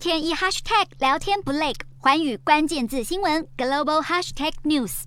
天一 hashtag 聊天不累，寰宇关键字新闻 global hashtag news。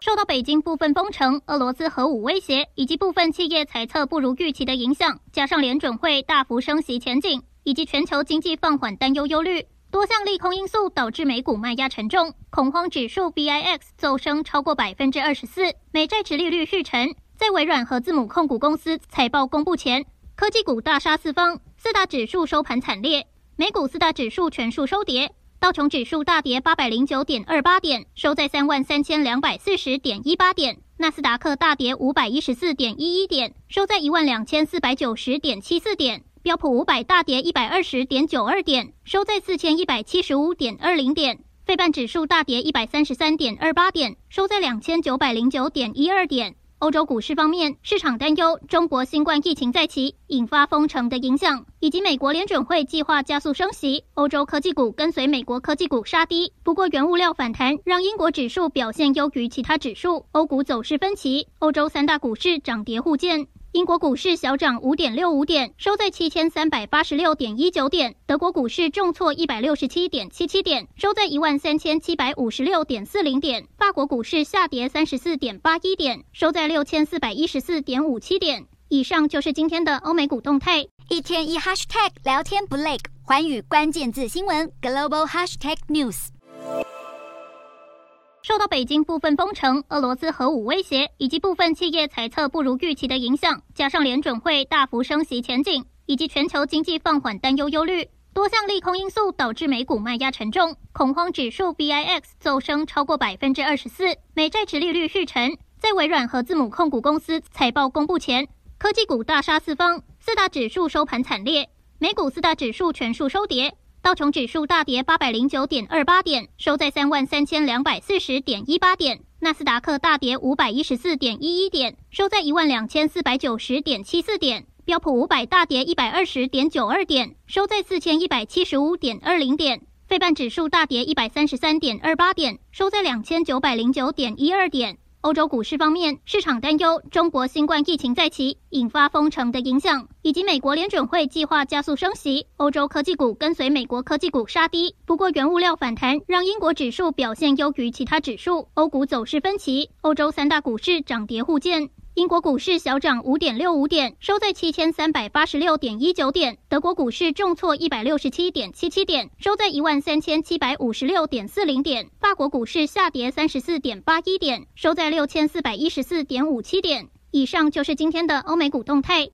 受到北京部分封城、俄罗斯核武威胁以及部分企业财测不如预期的影响，加上联准会大幅升息前景以及全球经济放缓担忧忧虑，多项利空因素导致美股卖压沉重，恐慌指数 VIX 走升超过百分之二十四，美债殖利率续沉。在微软和字母控股公司财报公布前，科技股大杀四方，四大指数收盘惨烈，美股四大指数全数收跌，道琼指数大跌八百零九点二八点，收在三万三千两百四十点一八点；纳斯达克大跌五百一十四点一一点，收在一万两千四百九十点七四点；标普五百大跌一百二十点九二点，收在四千一百七十五点二零点；费半指数大跌一百三十三点二八点，收在两千九百零九点一二点。欧洲股市方面，市场担忧中国新冠疫情再起引发封城的影响，以及美国联准会计划加速升息，欧洲科技股跟随美国科技股杀低。不过，原物料反弹让英国指数表现优于其他指数，欧股走势分歧，欧洲三大股市涨跌互见。英国股市小涨五点六五点，收在七千三百八十六点一九点；德国股市重挫一百六十七点七七点，收在一万三千七百五十六点四零点；法国股市下跌三十四点八一点，收在六千四百一十四点五七点。以上就是今天的欧美股动态。一天一 hashtag 聊天不累，寰宇关键字新闻 global hashtag news。受到北京部分封城、俄罗斯核武威胁以及部分企业财测不如预期的影响，加上联准会大幅升息前景以及全球经济放缓担忧忧虑，多项利空因素导致美股卖压沉重，恐慌指数 VIX 骤升超过百分之二十四，美债殖利率续沉。在微软和字母控股公司财报公布前，科技股大杀四方，四大指数收盘惨烈，美股四大指数全数收跌。道琼指数大跌八百零九点二八点，收在三万三千两百四十点一八点；纳斯达克大跌五百一十四点一一点，收在一万两千四百九十点七四点；标普五百大跌一百二十点九二点，收在四千一百七十五点二零点；费半指数大跌一百三十三点二八点，收在两千九百零九点一二点。欧洲股市方面，市场担忧中国新冠疫情再起引发封城的影响，以及美国联准会计划加速升息，欧洲科技股跟随美国科技股杀低。不过，原物料反弹让英国指数表现优于其他指数，欧股走势分歧，欧洲三大股市涨跌互见。英国股市小涨五点六五点，收在七千三百八十六点一九点；德国股市重挫一百六十七点七七点，收在一万三千七百五十六点四零点；法国股市下跌三十四点八一点，收在六千四百一十四点五七点。以上就是今天的欧美股动态。